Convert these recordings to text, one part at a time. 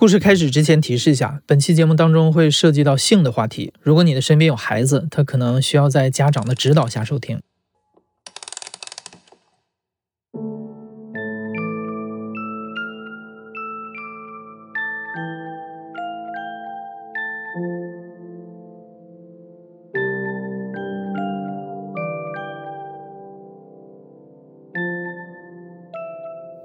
故事开始之前提示一下，本期节目当中会涉及到性的话题。如果你的身边有孩子，他可能需要在家长的指导下收听。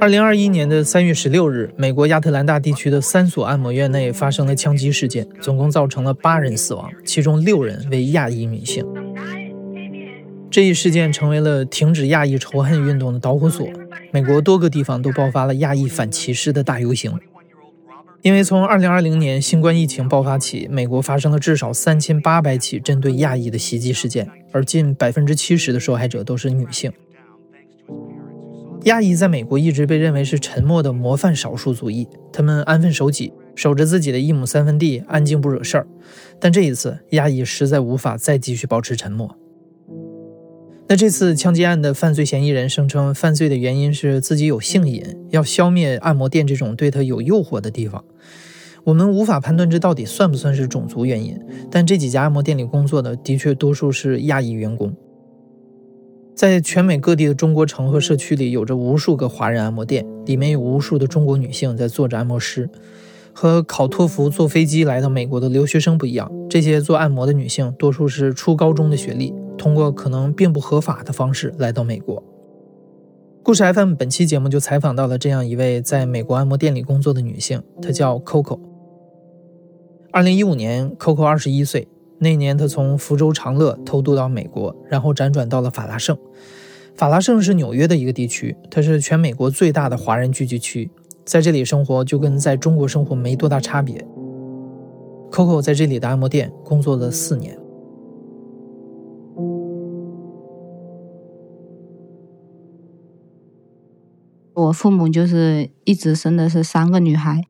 二零二一年的三月十六日，美国亚特兰大地区的三所按摩院内发生了枪击事件，总共造成了八人死亡，其中六人为亚裔女性。这一事件成为了停止亚裔仇恨运动的导火索，美国多个地方都爆发了亚裔反歧视的大游行。因为从二零二零年新冠疫情爆发起，美国发生了至少三千八百起针对亚裔的袭击事件，而近百分之七十的受害者都是女性。亚裔在美国一直被认为是沉默的模范少数族裔，他们安分守己，守着自己的一亩三分地，安静不惹事儿。但这一次，亚裔实在无法再继续保持沉默。那这次枪击案的犯罪嫌疑人声称，犯罪的原因是自己有性瘾，要消灭按摩店这种对他有诱惑的地方。我们无法判断这到底算不算是种族原因，但这几家按摩店里工作的的确多数是亚裔员工。在全美各地的中国城和社区里，有着无数个华人按摩店，里面有无数的中国女性在做着按摩师。和考托福坐飞机来到美国的留学生不一样，这些做按摩的女性多数是初高中的学历，通过可能并不合法的方式来到美国。故事 FM 本期节目就采访到了这样一位在美国按摩店里工作的女性，她叫 Coco。二零一五年，Coco 二十一岁。那年，他从福州长乐偷渡到美国，然后辗转到了法拉盛。法拉盛是纽约的一个地区，它是全美国最大的华人聚居区，在这里生活就跟在中国生活没多大差别。Coco 在这里的按摩店工作了四年。我父母就是一直生的是三个女孩，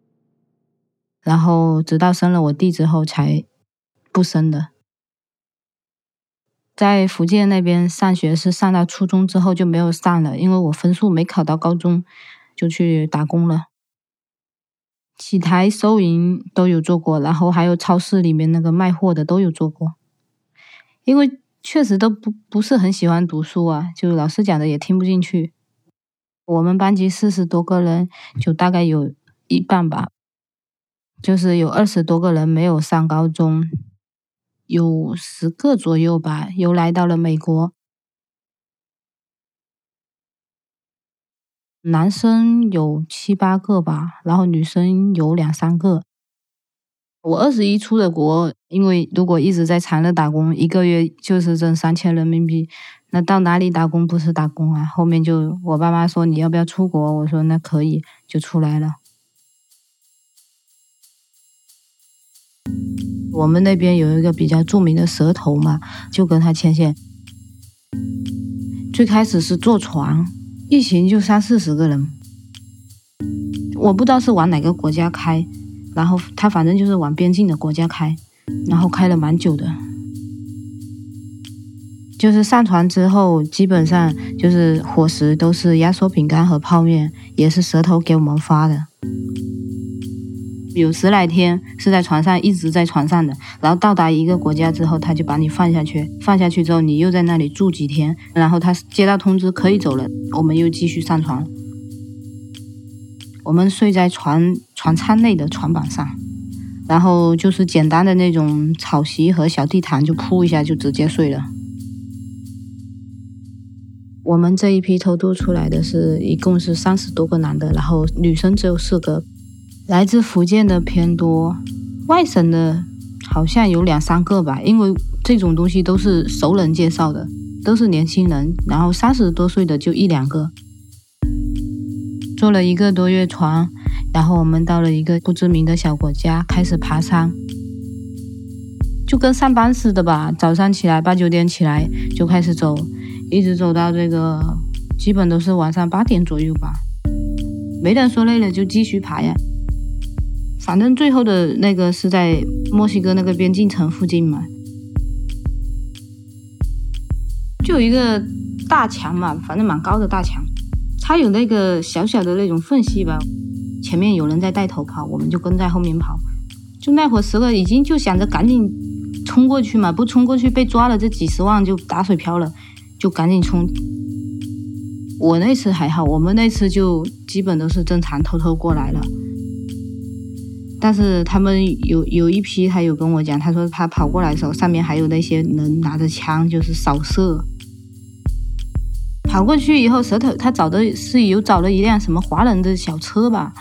然后直到生了我弟之后才。不生的，在福建那边上学是上到初中之后就没有上了，因为我分数没考到高中，就去打工了。洗台、收银都有做过，然后还有超市里面那个卖货的都有做过。因为确实都不不是很喜欢读书啊，就老师讲的也听不进去。我们班级四十多个人，就大概有一半吧，就是有二十多个人没有上高中。有十个左右吧，又来到了美国。男生有七八个吧，然后女生有两三个。我二十一出的国，因为如果一直在长乐打工，一个月就是挣三千人民币，那到哪里打工不是打工啊？后面就我爸妈说你要不要出国，我说那可以，就出来了。我们那边有一个比较著名的蛇头嘛，就跟他牵线。最开始是坐船，一行就三四十个人，我不知道是往哪个国家开，然后他反正就是往边境的国家开，然后开了蛮久的。就是上船之后，基本上就是伙食都是压缩饼干和泡面，也是蛇头给我们发的。有十来天是在船上，一直在船上的。然后到达一个国家之后，他就把你放下去。放下去之后，你又在那里住几天。然后他接到通知可以走了，我们又继续上船。我们睡在船船舱内的船板上，然后就是简单的那种草席和小地毯，就铺一下就直接睡了。我们这一批偷渡出来的是一共是三十多个男的，然后女生只有四个。来自福建的偏多，外省的好像有两三个吧。因为这种东西都是熟人介绍的，都是年轻人，然后三十多岁的就一两个。坐了一个多月船，然后我们到了一个不知名的小国家，开始爬山。就跟上班似的吧。早上起来八九点起来就开始走，一直走到这个基本都是晚上八点左右吧。没人说累了就继续爬呀。反正最后的那个是在墨西哥那个边境城附近嘛，就有一个大墙嘛，反正蛮高的大墙，它有那个小小的那种缝隙吧。前面有人在带头跑，我们就跟在后面跑。就那会儿时候，已经就想着赶紧冲过去嘛，不冲过去被抓了，这几十万就打水漂了，就赶紧冲。我那次还好，我们那次就基本都是正常偷偷过来了。但是他们有有一批，他有跟我讲，他说他跑过来的时候，上面还有那些人拿着枪，就是扫射。跑过去以后，舌头他找的是有找了一辆什么华人的小车吧，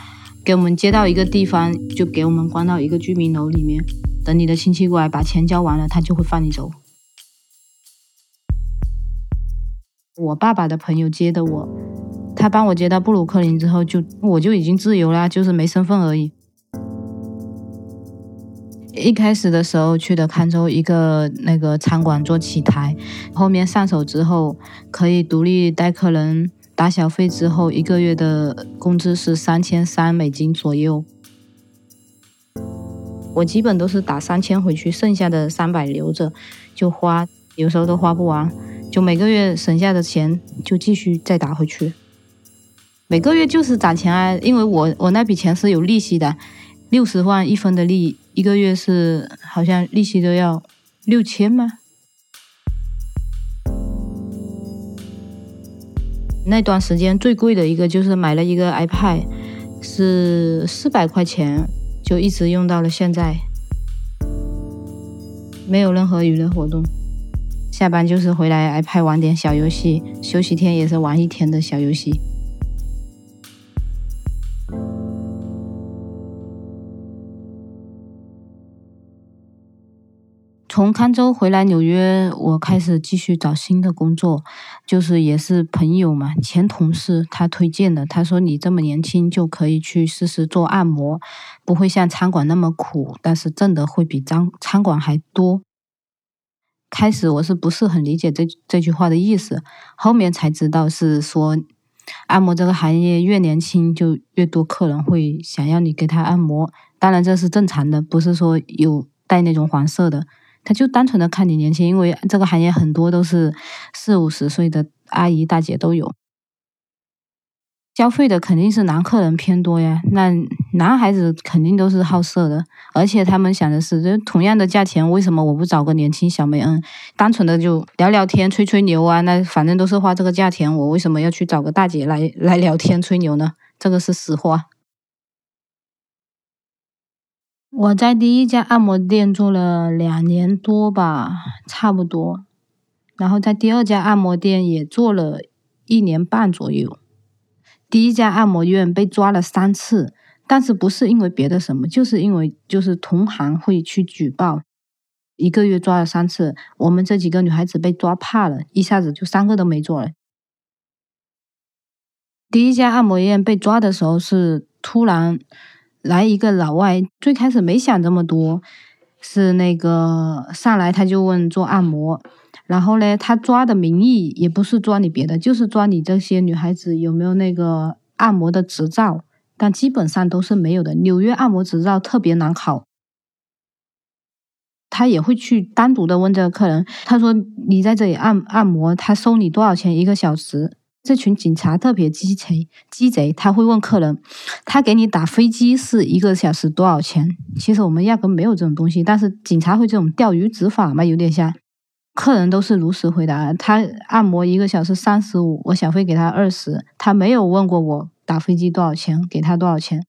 给我们接到一个地方，就给我们关到一个居民楼里面，等你的亲戚过来把钱交完了，他就会放你走。我爸爸的朋友接的我，他帮我接到布鲁克林之后，就我就已经自由了，就是没身份而已。一开始的时候去的康州一个那个餐馆做起台，后面上手之后可以独立带客人打小费，之后一个月的工资是三千三美金左右。我基本都是打三千回去，剩下的三百留着就花，有时候都花不完，就每个月省下的钱就继续再打回去。每个月就是攒钱啊，因为我我那笔钱是有利息的，六十万一分的利。一个月是好像利息都要六千吗？那段时间最贵的一个就是买了一个 iPad，是四百块钱，就一直用到了现在。没有任何娱乐活动，下班就是回来 iPad 玩点小游戏，休息天也是玩一天的小游戏。从康州回来纽约，我开始继续找新的工作，就是也是朋友嘛，前同事他推荐的。他说你这么年轻就可以去试试做按摩，不会像餐馆那么苦，但是挣的会比餐餐馆还多。开始我是不是很理解这这句话的意思？后面才知道是说，按摩这个行业越年轻就越多客人会想要你给他按摩，当然这是正常的，不是说有带那种黄色的。他就单纯的看你年轻，因为这个行业很多都是四五十岁的阿姨大姐都有，消费的肯定是男客人偏多呀。那男孩子肯定都是好色的，而且他们想的是，就同样的价钱，为什么我不找个年轻小妹？嗯，单纯的就聊聊天、吹吹牛啊？那反正都是花这个价钱，我为什么要去找个大姐来来聊天吹牛呢？这个是实话。我在第一家按摩店做了两年多吧，差不多。然后在第二家按摩店也做了一年半左右。第一家按摩院被抓了三次，但是不是因为别的什么，就是因为就是同行会去举报，一个月抓了三次。我们这几个女孩子被抓怕了，一下子就三个都没做了。第一家按摩院被抓的时候是突然。来一个老外，最开始没想这么多，是那个上来他就问做按摩，然后呢，他抓的名义也不是抓你别的，就是抓你这些女孩子有没有那个按摩的执照，但基本上都是没有的。纽约按摩执照特别难考，他也会去单独的问这个客人，他说你在这里按按摩，他收你多少钱一个小时？这群警察特别鸡贼，鸡贼，他会问客人，他给你打飞机是一个小时多少钱？其实我们压根没有这种东西，但是警察会这种钓鱼执法嘛，有点像。客人都是如实回答，他按摩一个小时三十五，我小费给他二十，他没有问过我打飞机多少钱，给他多少钱。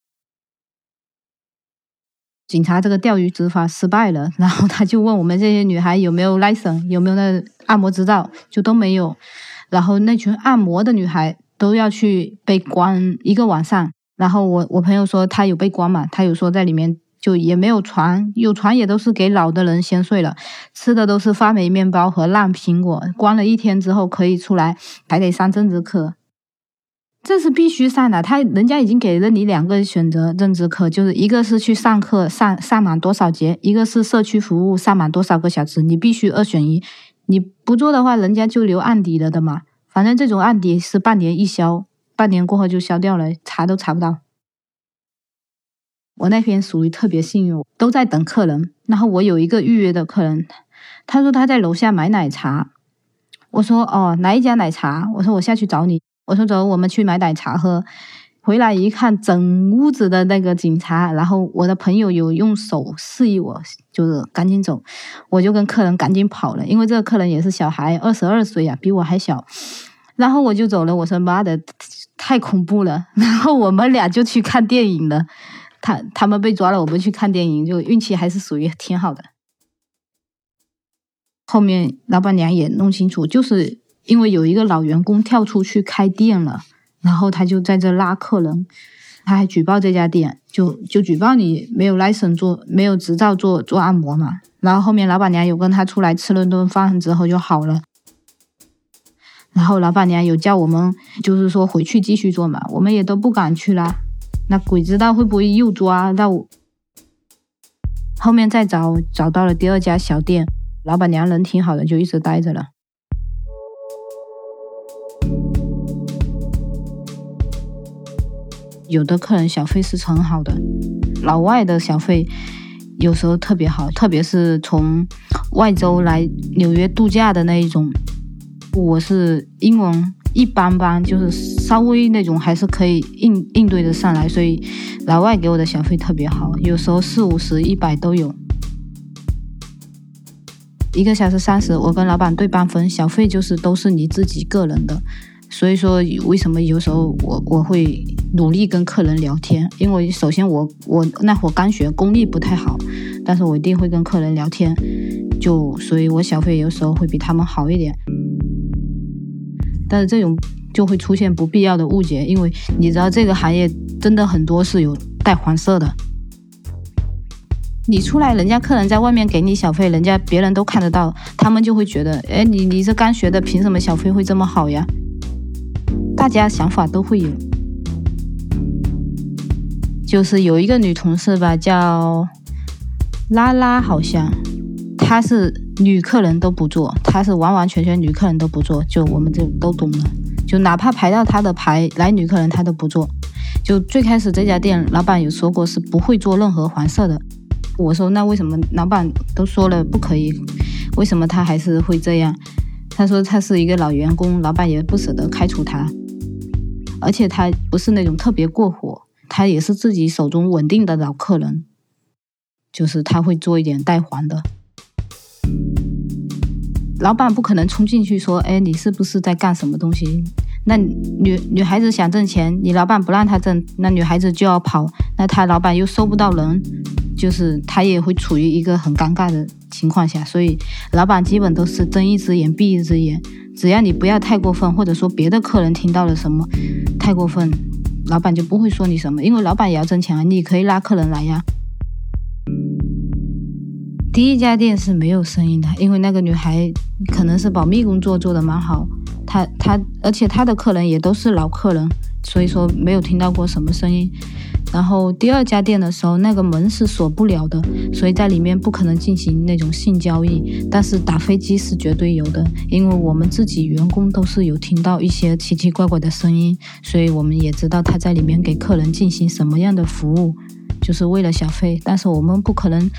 警察这个钓鱼执法失败了，然后他就问我们这些女孩有没有 license，有没有那按摩执照，就都没有。然后那群按摩的女孩都要去被关一个晚上。然后我我朋友说他有被关嘛，他有说在里面就也没有床，有床也都是给老的人先睡了，吃的都是发霉面包和烂苹果。关了一天之后可以出来，还得上政治课。这是必须上的，他人家已经给了你两个选择，政治课就是一个是去上课上上满多少节，一个是社区服务上满多少个小时，你必须二选一。你不做的话，人家就留案底了的嘛。反正这种案底是半年一消，半年过后就消掉了，查都查不到。我那天属于特别幸运，都在等客人。然后我有一个预约的客人，他说他在楼下买奶茶，我说哦哪一家奶茶？我说我下去找你。我说走，我们去买奶茶喝。回来一看，整屋子的那个警察。然后我的朋友有用手示意我，就是赶紧走。我就跟客人赶紧跑了，因为这个客人也是小孩，二十二岁呀，比我还小。然后我就走了。我说妈的，太恐怖了。然后我们俩就去看电影了。他他们被抓了，我们去看电影，就运气还是属于挺好的。后面老板娘也弄清楚，就是。因为有一个老员工跳出去开店了，然后他就在这拉客人，他还举报这家店，就就举报你没有 license 做，没有执照做做按摩嘛。然后后面老板娘有跟他出来吃了顿饭之后就好了。然后老板娘有叫我们，就是说回去继续做嘛，我们也都不敢去啦。那鬼知道会不会又抓到？后面再找找到了第二家小店，老板娘人挺好的，就一直待着了。有的客人小费是很好的，老外的小费有时候特别好，特别是从外州来纽约度假的那一种。我是英文一般般，就是稍微那种还是可以应应对的上来，所以老外给我的小费特别好，有时候四五十、一百都有。一个小时三十，我跟老板对半分，小费就是都是你自己个人的。所以说，为什么有时候我我会努力跟客人聊天？因为首先我我那会刚学，功力不太好，但是我一定会跟客人聊天，就所以我小费有时候会比他们好一点。但是这种就会出现不必要的误解，因为你知道这个行业真的很多是有带黄色的。你出来，人家客人在外面给你小费，人家别人都看得到，他们就会觉得，哎，你你这刚学的，凭什么小费会这么好呀？大家想法都会有，就是有一个女同事吧，叫拉拉，好像她是女客人都不做，她是完完全全女客人都不做，就我们就都懂了，就哪怕排到她的牌来女客人她都不做。就最开始这家店老板有说过是不会做任何黄色的，我说那为什么老板都说了不可以，为什么他还是会这样？他说他是一个老员工，老板也不舍得开除他。而且他不是那种特别过火，他也是自己手中稳定的老客人，就是他会做一点带黄的。老板不可能冲进去说：“哎，你是不是在干什么东西？”那女女孩子想挣钱，你老板不让她挣，那女孩子就要跑，那她老板又收不到人，就是她也会处于一个很尴尬的情况下，所以老板基本都是睁一只眼闭一只眼。只要你不要太过分，或者说别的客人听到了什么太过分，老板就不会说你什么，因为老板也要挣钱啊，你可以拉客人来呀。第一家店是没有声音的，因为那个女孩可能是保密工作做的蛮好，他他而且他的客人也都是老客人，所以说没有听到过什么声音。然后第二家店的时候，那个门是锁不了的，所以在里面不可能进行那种性交易。但是打飞机是绝对有的，因为我们自己员工都是有听到一些奇奇怪怪的声音，所以我们也知道他在里面给客人进行什么样的服务，就是为了小费。但是我们不可能，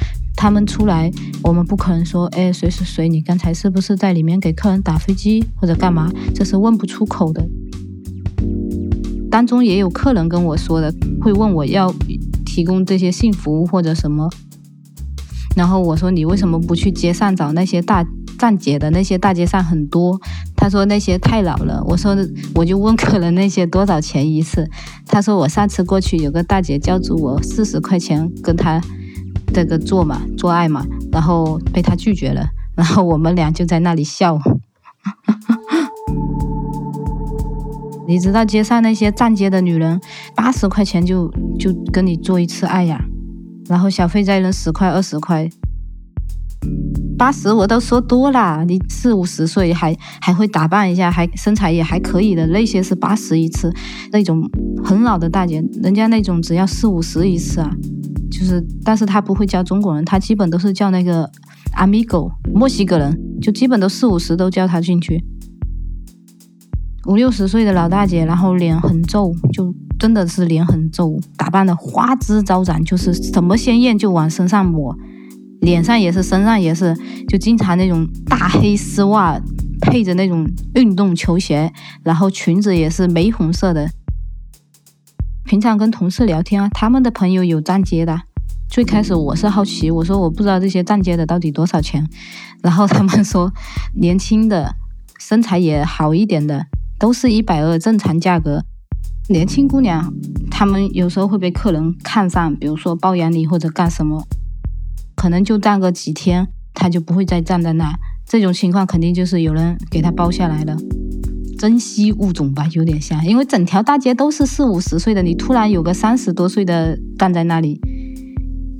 他们出来，我们不可能说，哎，谁谁谁，你刚才是不是在里面给客人打飞机或者干嘛？这是问不出口的。当中也有客人跟我说的，会问我要提供这些性服务或者什么，然后我说你为什么不去街上找那些大站姐的？那些大街上很多。他说那些太老了。我说我就问客人那些多少钱一次？他说我上次过去有个大姐叫住我四十块钱跟他这个做嘛做爱嘛，然后被他拒绝了，然后我们俩就在那里笑。你知道街上那些站街的女人，八十块钱就就跟你做一次爱呀，然后小费再扔十块二十块。八十我都说多了，你四五十岁还还会打扮一下，还身材也还可以的那些是八十一次，那种很老的大姐，人家那种只要四五十一次啊，就是，但是他不会叫中国人，他基本都是叫那个 amigo 墨西哥人，就基本都四五十都叫他进去，五六十岁的老大姐，然后脸很皱，就真的是脸很皱，打扮的花枝招展，就是什么鲜艳就往身上抹。脸上也是，身上也是，就经常那种大黑丝袜，配着那种运动球鞋，然后裙子也是玫红色的。平常跟同事聊天啊，他们的朋友有站街的。最开始我是好奇，我说我不知道这些站街的到底多少钱，然后他们说年轻的，身材也好一点的，都是一百二正常价格。年轻姑娘，他们有时候会被客人看上，比如说包养你或者干什么。可能就站个几天，他就不会再站在那。这种情况肯定就是有人给他包下来了，珍稀物种吧，有点像。因为整条大街都是四五十岁的，你突然有个三十多岁的站在那里，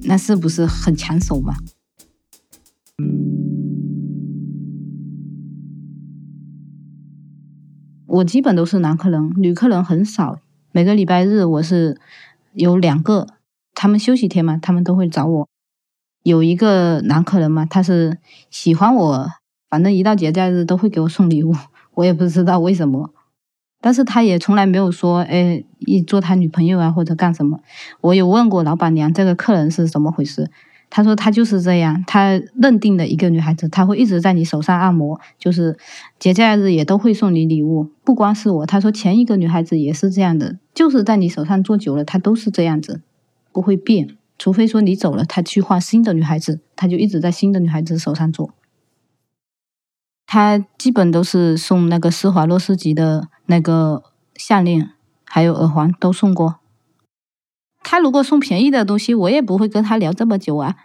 那是不是很抢手嘛？我基本都是男客人，女客人很少。每个礼拜日我是有两个，他们休息天嘛，他们都会找我。有一个男客人嘛，他是喜欢我，反正一到节假日都会给我送礼物，我也不知道为什么，但是他也从来没有说，哎，一做他女朋友啊或者干什么。我有问过老板娘这个客人是怎么回事，他说他就是这样，他认定的一个女孩子，他会一直在你手上按摩，就是节假日也都会送你礼物，不光是我，他说前一个女孩子也是这样的，就是在你手上做久了，他都是这样子，不会变。除非说你走了，他去换新的女孩子，他就一直在新的女孩子手上做。他基本都是送那个施华洛世奇的那个项链，还有耳环都送过。他如果送便宜的东西，我也不会跟他聊这么久啊。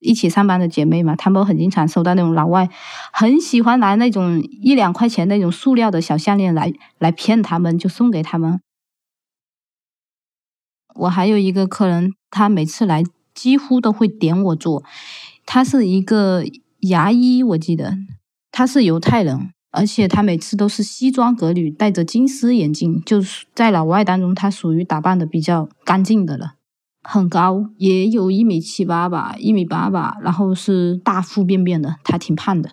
一起上班的姐妹嘛，她们很经常收到那种老外很喜欢拿那种一两块钱那种塑料的小项链来来骗他们，就送给他们。我还有一个客人，他每次来几乎都会点我做。他是一个牙医，我记得他是犹太人，而且他每次都是西装革履，戴着金丝眼镜，就是在老外当中，他属于打扮的比较干净的了。很高，也有一米七八吧，一米八吧，然后是大腹便便的，他挺胖的。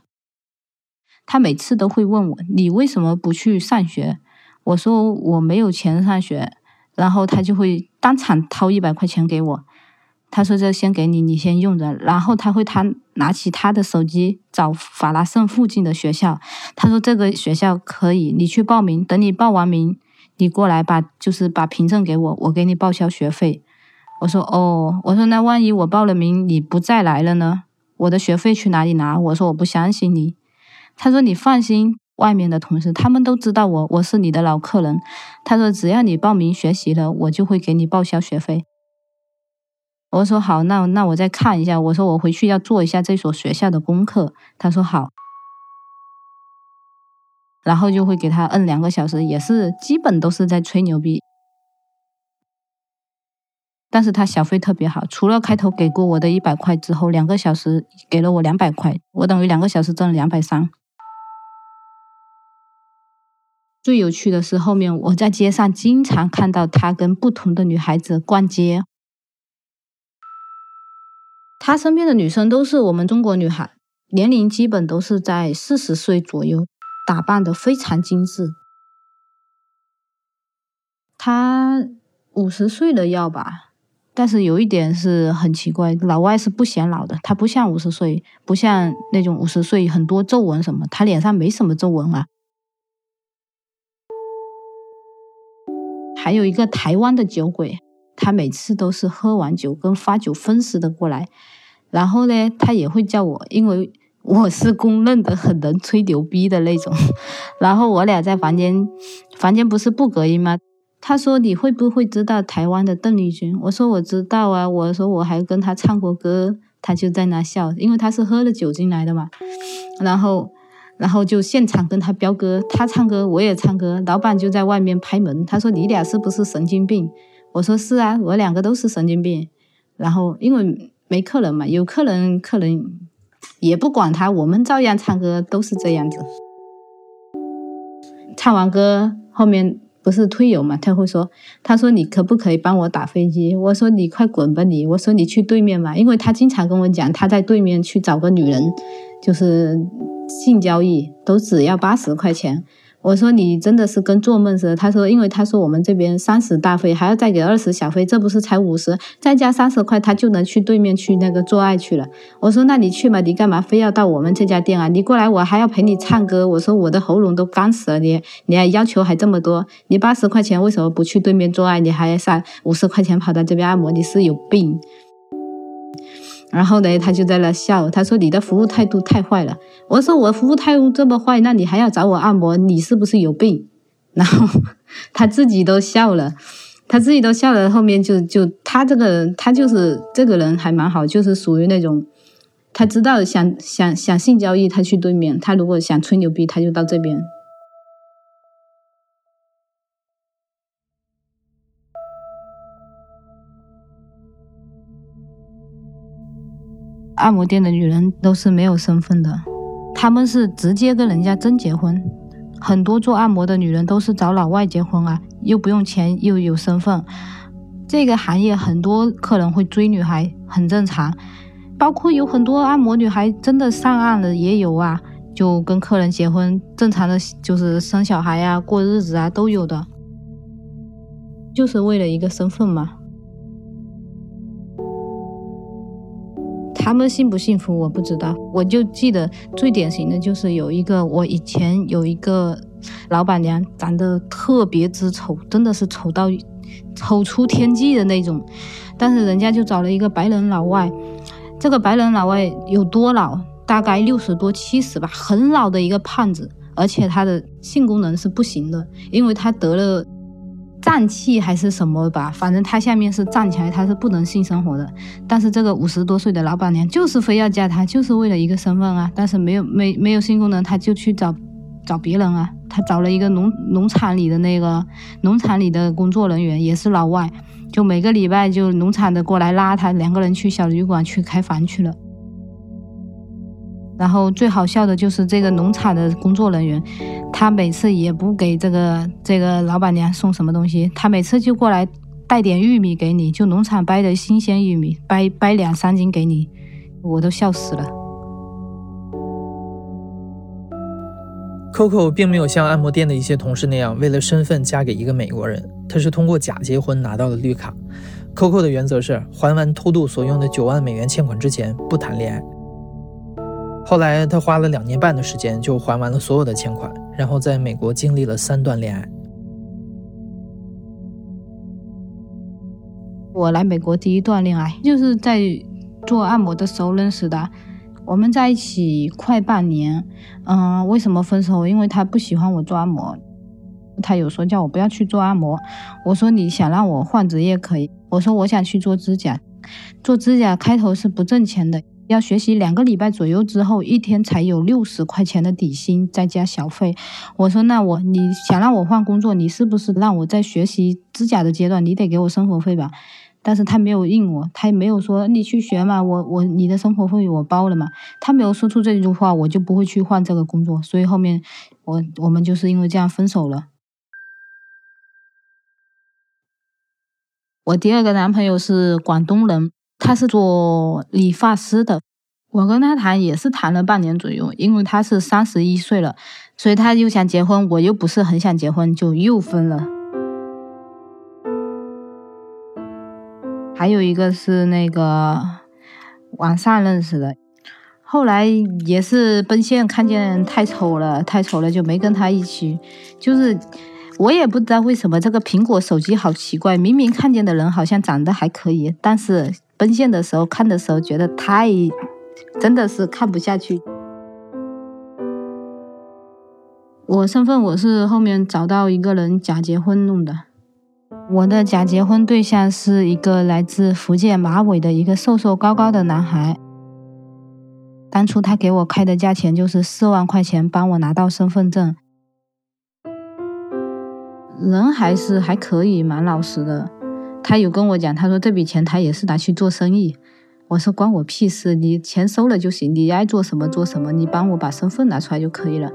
他每次都会问我：“你为什么不去上学？”我说：“我没有钱上学。”然后他就会当场掏一百块钱给我，他说：“这先给你，你先用着。”然后他会他拿起他的手机找法拉盛附近的学校，他说：“这个学校可以，你去报名。等你报完名，你过来把就是把凭证给我，我给你报销学费。”我说：“哦，我说那万一我报了名你不再来了呢？我的学费去哪里拿？”我说：“我不相信你。”他说：“你放心。”外面的同事，他们都知道我，我是你的老客人。他说：“只要你报名学习了，我就会给你报销学费。”我说：“好，那那我再看一下。”我说：“我回去要做一下这所学校的功课。”他说：“好。”然后就会给他摁两个小时，也是基本都是在吹牛逼。但是他小费特别好，除了开头给过我的一百块之后，两个小时给了我两百块，我等于两个小时挣了两百三。最有趣的是，后面我在街上经常看到他跟不同的女孩子逛街。他身边的女生都是我们中国女孩，年龄基本都是在四十岁左右，打扮的非常精致。他五十岁了要吧，但是有一点是很奇怪，老外是不显老的，他不像五十岁，不像那种五十岁很多皱纹什么，他脸上没什么皱纹啊。还有一个台湾的酒鬼，他每次都是喝完酒跟发酒疯似的过来，然后呢，他也会叫我，因为我是公认的很能吹牛逼的那种。然后我俩在房间，房间不是不隔音吗？他说你会不会知道台湾的邓丽君？我说我知道啊，我说我还跟他唱过歌，他就在那笑，因为他是喝了酒进来的嘛。然后。然后就现场跟他飙歌，他唱歌我也唱歌，老板就在外面拍门，他说你俩是不是神经病？我说是啊，我两个都是神经病。然后因为没客人嘛，有客人客人也不管他，我们照样唱歌，都是这样子。唱完歌后面不是推油嘛？他会说：“他说你可不可以帮我打飞机？”我说：“你快滚吧你！”我说：“你去对面嘛。”因为他经常跟我讲，他在对面去找个女人，就是性交易，都只要八十块钱。我说你真的是跟做梦似的。他说，因为他说我们这边三十大费，还要再给二十小费，这不是才五十，再加三十块，他就能去对面去那个做爱去了。我说那你去嘛，你干嘛非要到我们这家店啊？你过来我还要陪你唱歌。我说我的喉咙都干死了，你你还要求还这么多？你八十块钱为什么不去对面做爱？你还上五十块钱跑到这边按摩？你是有病？然后呢，他就在那笑，他说你的服务态度太坏了。我说我服务态度这么坏，那你还要找我按摩，你是不是有病？然后他自己都笑了，他自己都笑了。后面就就他这个人他就是这个人还蛮好，就是属于那种他知道想想想性交易，他去对面；他如果想吹牛逼，他就到这边。按摩店的女人都是没有身份的，他们是直接跟人家真结婚。很多做按摩的女人都是找老外结婚啊，又不用钱又有身份。这个行业很多客人会追女孩，很正常。包括有很多按摩女孩真的上岸了也有啊，就跟客人结婚，正常的就是生小孩呀、过日子啊都有的，就是为了一个身份嘛。他们幸不幸福我不知道，我就记得最典型的就是有一个我以前有一个老板娘，长得特别之丑，真的是丑到丑出天际的那种，但是人家就找了一个白人老外，这个白人老外有多老？大概六十多七十吧，很老的一个胖子，而且他的性功能是不行的，因为他得了。胀气还是什么吧，反正他下面是站起来，他是不能性生活的。但是这个五十多岁的老板娘就是非要嫁他，就是为了一个身份啊。但是没有没没有性功能，他就去找找别人啊。他找了一个农农场里的那个农场里的工作人员，也是老外，就每个礼拜就农场的过来拉他，两个人去小旅馆去开房去了。然后最好笑的就是这个农场的工作人员，他每次也不给这个这个老板娘送什么东西，他每次就过来带点玉米给你，就农场掰的新鲜玉米，掰掰两三斤给你，我都笑死了。Coco 并没有像按摩店的一些同事那样，为了身份嫁给一个美国人，他是通过假结婚拿到了绿卡。Coco 的原则是还完偷渡所用的九万美元欠款之前不谈恋爱。后来他花了两年半的时间就还完了所有的欠款，然后在美国经历了三段恋爱。我来美国第一段恋爱就是在做按摩的时候认识的，我们在一起快半年。嗯，为什么分手？因为他不喜欢我做按摩，他有说叫我不要去做按摩。我说你想让我换职业可以，我说我想去做指甲，做指甲开头是不挣钱的。要学习两个礼拜左右之后，一天才有六十块钱的底薪，再加小费。我说：“那我你想让我换工作，你是不是让我在学习指甲的阶段，你得给我生活费吧？”但是他没有应我，他也没有说你去学嘛，我我你的生活费我包了嘛。他没有说出这句话，我就不会去换这个工作。所以后面我我们就是因为这样分手了。我第二个男朋友是广东人。他是做理发师的，我跟他谈也是谈了半年左右，因为他是三十一岁了，所以他又想结婚，我又不是很想结婚，就又分了。还有一个是那个网上认识的，后来也是奔现看见太丑了，太丑了就没跟他一起，就是我也不知道为什么这个苹果手机好奇怪，明明看见的人好像长得还可以，但是。奔现的时候看的时候觉得太，真的是看不下去。我身份我是后面找到一个人假结婚弄的，我的假结婚对象是一个来自福建马尾的一个瘦瘦高高的男孩。当初他给我开的价钱就是四万块钱，帮我拿到身份证。人还是还可以，蛮老实的。他有跟我讲，他说这笔钱他也是拿去做生意，我说关我屁事，你钱收了就行，你爱做什么做什么，你帮我把身份拿出来就可以了。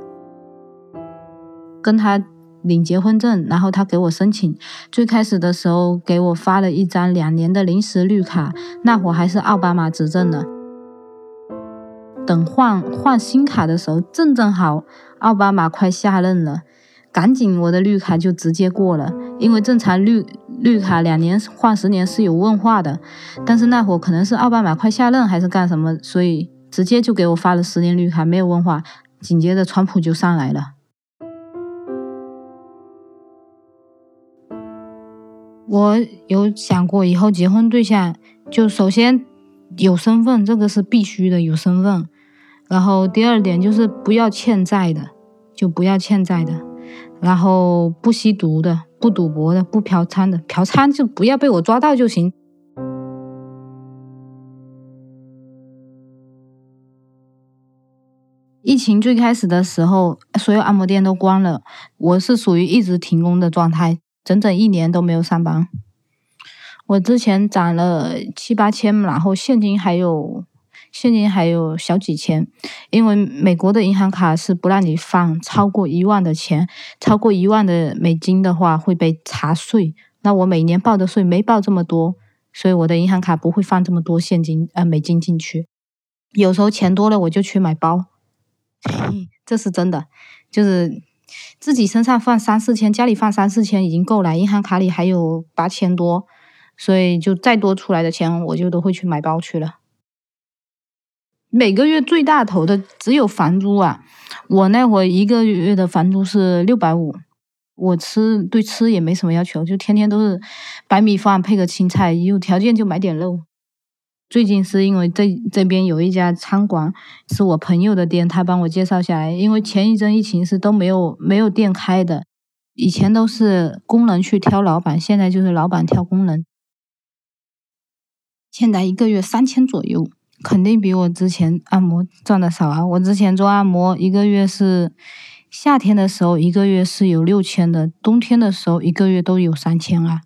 跟他领结婚证，然后他给我申请，最开始的时候给我发了一张两年的临时绿卡，那会儿还是奥巴马执政呢。等换换新卡的时候，正正好奥巴马快下任了，赶紧我的绿卡就直接过了，因为正常绿绿卡两年换十年是有问话的，但是那会可能是奥巴马快下任还是干什么，所以直接就给我发了十年绿卡，没有问话，紧接着川普就上来了。我有想过以后结婚对象，就首先有身份，这个是必须的，有身份。然后第二点就是不要欠债的，就不要欠债的。然后不吸毒的，不赌博的，不嫖娼的，嫖娼就不要被我抓到就行。疫情最开始的时候，所有按摩店都关了，我是属于一直停工的状态，整整一年都没有上班。我之前攒了七八千，然后现金还有。现金还有小几千，因为美国的银行卡是不让你放超过一万的钱，超过一万的美金的话会被查税。那我每年报的税没报这么多，所以我的银行卡不会放这么多现金呃美金进去。有时候钱多了我就去买包，这是真的，就是自己身上放三四千，家里放三四千已经够了，银行卡里还有八千多，所以就再多出来的钱我就都会去买包去了。每个月最大头的只有房租啊！我那会一个月的房租是六百五，我吃对吃也没什么要求，就天天都是白米饭配个青菜，有条件就买点肉。最近是因为这这边有一家餐馆是我朋友的店，他帮我介绍下来。因为前一阵疫情是都没有没有店开的，以前都是工人去挑老板，现在就是老板挑工人。现在一个月三千左右。肯定比我之前按摩赚的少啊！我之前做按摩一个月是夏天的时候一个月是有六千的，冬天的时候一个月都有三千啊。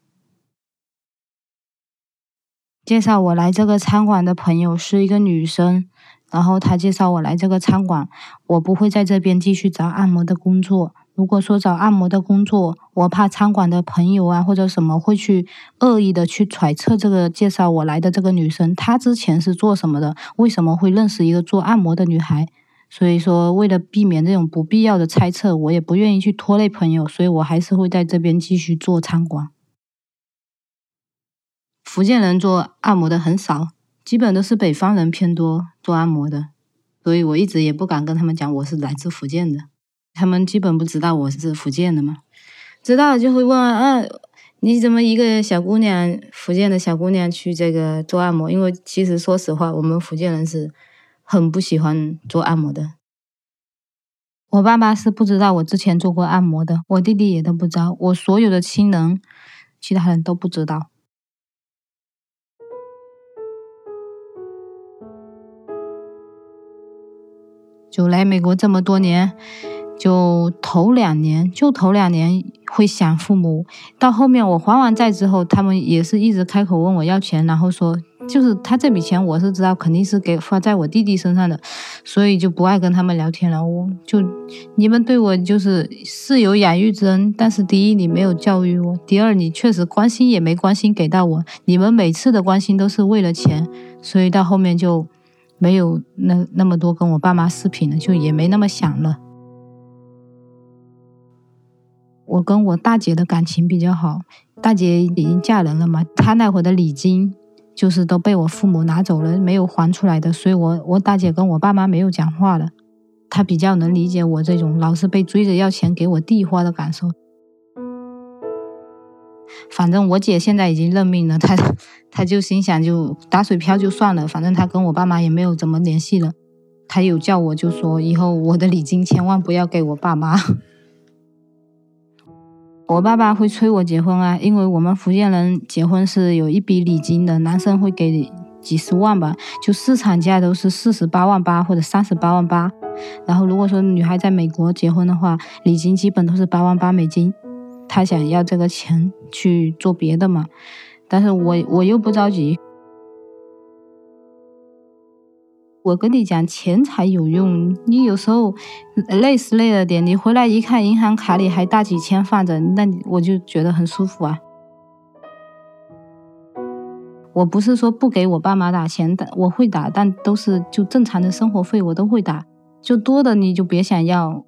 介绍我来这个餐馆的朋友是一个女生，然后她介绍我来这个餐馆，我不会在这边继续找按摩的工作。如果说找按摩的工作，我怕餐馆的朋友啊或者什么会去恶意的去揣测这个介绍我来的这个女生，她之前是做什么的？为什么会认识一个做按摩的女孩？所以说，为了避免这种不必要的猜测，我也不愿意去拖累朋友，所以我还是会在这边继续做餐馆。福建人做按摩的很少，基本都是北方人偏多做按摩的，所以我一直也不敢跟他们讲我是来自福建的。他们基本不知道我是福建的嘛，知道就会问啊，你怎么一个小姑娘，福建的小姑娘去这个做按摩？因为其实说实话，我们福建人是很不喜欢做按摩的。我爸爸是不知道我之前做过按摩的，我弟弟也都不知道，我所有的亲人，其他人都不知道。就来美国这么多年。就头两年，就头两年会想父母，到后面我还完债之后，他们也是一直开口问我要钱，然后说就是他这笔钱我是知道肯定是给花在我弟弟身上的，所以就不爱跟他们聊天了。我就你们对我就是是有养育之恩，但是第一你没有教育我，第二你确实关心也没关心给到我，你们每次的关心都是为了钱，所以到后面就没有那那么多跟我爸妈视频了，就也没那么想了。我跟我大姐的感情比较好，大姐已经嫁人了嘛，她那会的礼金就是都被我父母拿走了，没有还出来的，所以我我大姐跟我爸妈没有讲话了。她比较能理解我这种老是被追着要钱给我弟花的感受。反正我姐现在已经认命了，她她就心想就打水漂就算了，反正她跟我爸妈也没有怎么联系了。她有叫我就说以后我的礼金千万不要给我爸妈。我爸爸会催我结婚啊，因为我们福建人结婚是有一笔礼金的，男生会给几十万吧，就市场价都是四十八万八或者三十八万八。然后如果说女孩在美国结婚的话，礼金基本都是八万八美金。他想要这个钱去做别的嘛，但是我我又不着急。我跟你讲，钱才有用。你有时候累是累了点，你回来一看，银行卡里还大几千放着，那我就觉得很舒服啊。我不是说不给我爸妈打钱的，我会打，但都是就正常的生活费我都会打，就多的你就别想要，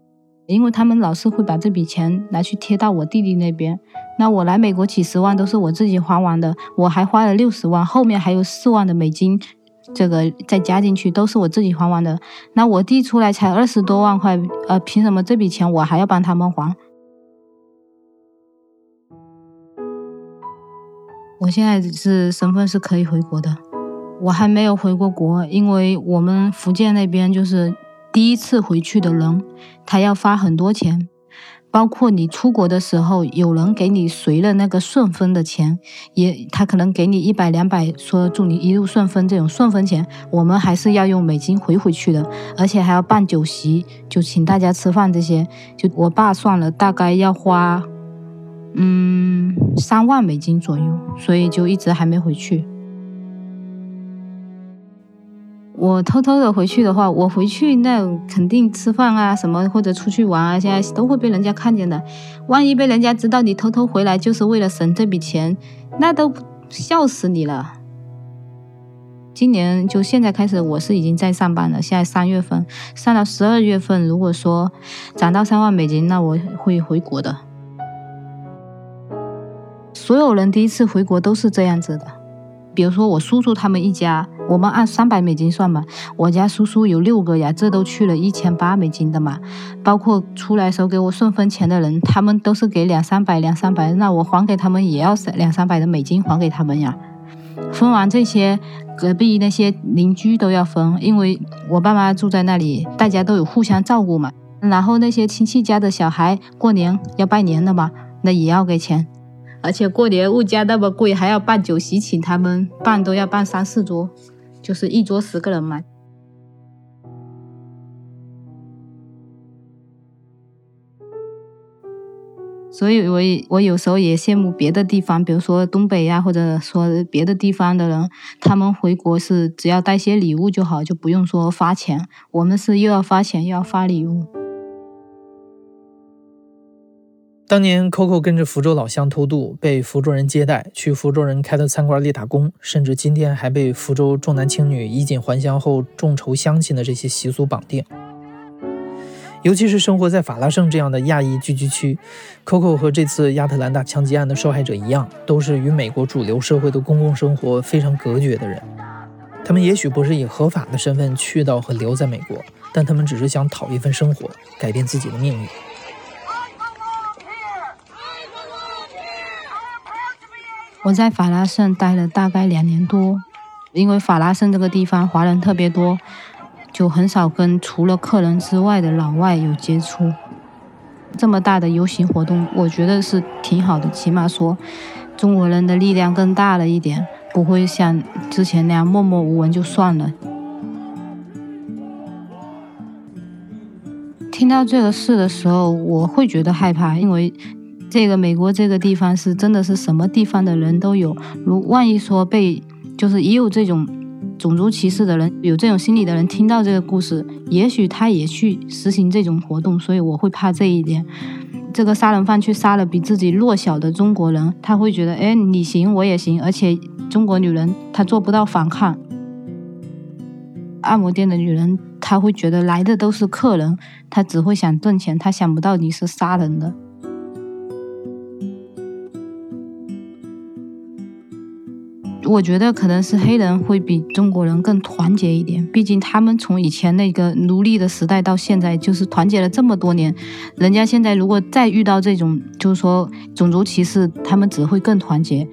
因为他们老是会把这笔钱拿去贴到我弟弟那边。那我来美国几十万都是我自己还完的，我还花了六十万，后面还有四万的美金。这个再加进去都是我自己还完的，那我弟出来才二十多万块，呃，凭什么这笔钱我还要帮他们还？我现在是身份是可以回国的，我还没有回过国，因为我们福建那边就是第一次回去的人，他要发很多钱。包括你出国的时候，有人给你随了那个顺丰的钱，也他可能给你一百两百，说祝你一路顺风这种顺丰钱，我们还是要用美金回回去的，而且还要办酒席，就请大家吃饭这些，就我爸算了，大概要花，嗯，三万美金左右，所以就一直还没回去。我偷偷的回去的话，我回去那肯定吃饭啊什么或者出去玩啊，现在都会被人家看见的。万一被人家知道你偷偷回来就是为了省这笔钱，那都笑死你了。今年就现在开始，我是已经在上班了。现在三月份上到十二月份，如果说涨到三万美金，那我会回国的。所有人第一次回国都是这样子的。比如说我叔叔他们一家，我们按三百美金算嘛，我家叔叔有六个呀，这都去了一千八美金的嘛。包括出来时候给我顺丰钱的人，他们都是给两三百两三百，那我还给他们也要三两三百的美金还给他们呀。分完这些，隔壁那些邻居都要分，因为我爸妈住在那里，大家都有互相照顾嘛。然后那些亲戚家的小孩过年要拜年的嘛，那也要给钱。而且过年物价那么贵，还要办酒席请他们，办都要办三四桌，就是一桌十个人嘛。所以，我我有时候也羡慕别的地方，比如说东北呀，或者说别的地方的人，他们回国是只要带些礼物就好，就不用说发钱。我们是又要发钱又要发礼物。当年，Coco 跟着福州老乡偷渡，被福州人接待，去福州人开的餐馆里打工，甚至今天还被福州重男轻女、衣锦还乡后众筹乡亲的这些习俗绑定。尤其是生活在法拉盛这样的亚裔聚居区，Coco 和这次亚特兰大枪击案的受害者一样，都是与美国主流社会的公共生活非常隔绝的人。他们也许不是以合法的身份去到和留在美国，但他们只是想讨一份生活，改变自己的命运。我在法拉盛待了大概两年多，因为法拉盛这个地方华人特别多，就很少跟除了客人之外的老外有接触。这么大的游行活动，我觉得是挺好的，起码说中国人的力量更大了一点，不会像之前那样默默无闻就算了。听到这个事的时候，我会觉得害怕，因为。这个美国这个地方是真的是什么地方的人都有，如万一说被就是也有这种种族歧视的人，有这种心理的人听到这个故事，也许他也去实行这种活动，所以我会怕这一点。这个杀人犯去杀了比自己弱小的中国人，他会觉得，哎，你行我也行，而且中国女人她做不到反抗。按摩店的女人，她会觉得来的都是客人，她只会想挣钱，她想不到你是杀人的。我觉得可能是黑人会比中国人更团结一点，毕竟他们从以前那个奴隶的时代到现在，就是团结了这么多年。人家现在如果再遇到这种，就是说种族歧视，他们只会更团结。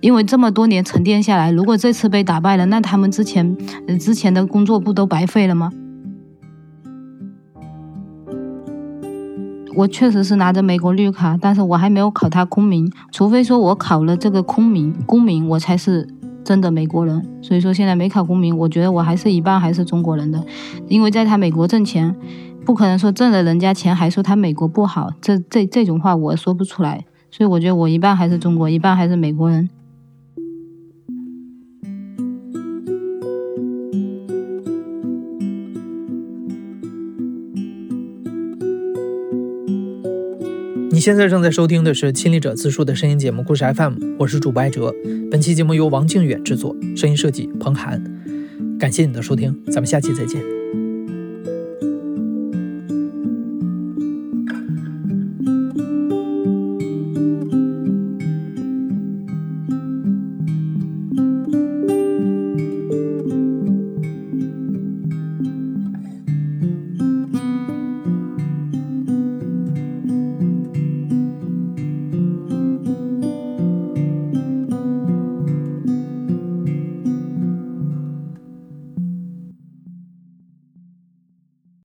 因为这么多年沉淀下来，如果这次被打败了，那他们之前之前的工作不都白费了吗？我确实是拿着美国绿卡，但是我还没有考他公民。除非说我考了这个公民，公民我才是真的美国人。所以说现在没考公民，我觉得我还是一半还是中国人的。因为在他美国挣钱，不可能说挣了人家钱还说他美国不好，这这这种话我说不出来。所以我觉得我一半还是中国，一半还是美国人。现在正在收听的是《亲历者自述》的声音节目《故事 FM》，我是主播艾哲。本期节目由王靖远制作，声音设计彭涵。感谢你的收听，咱们下期再见。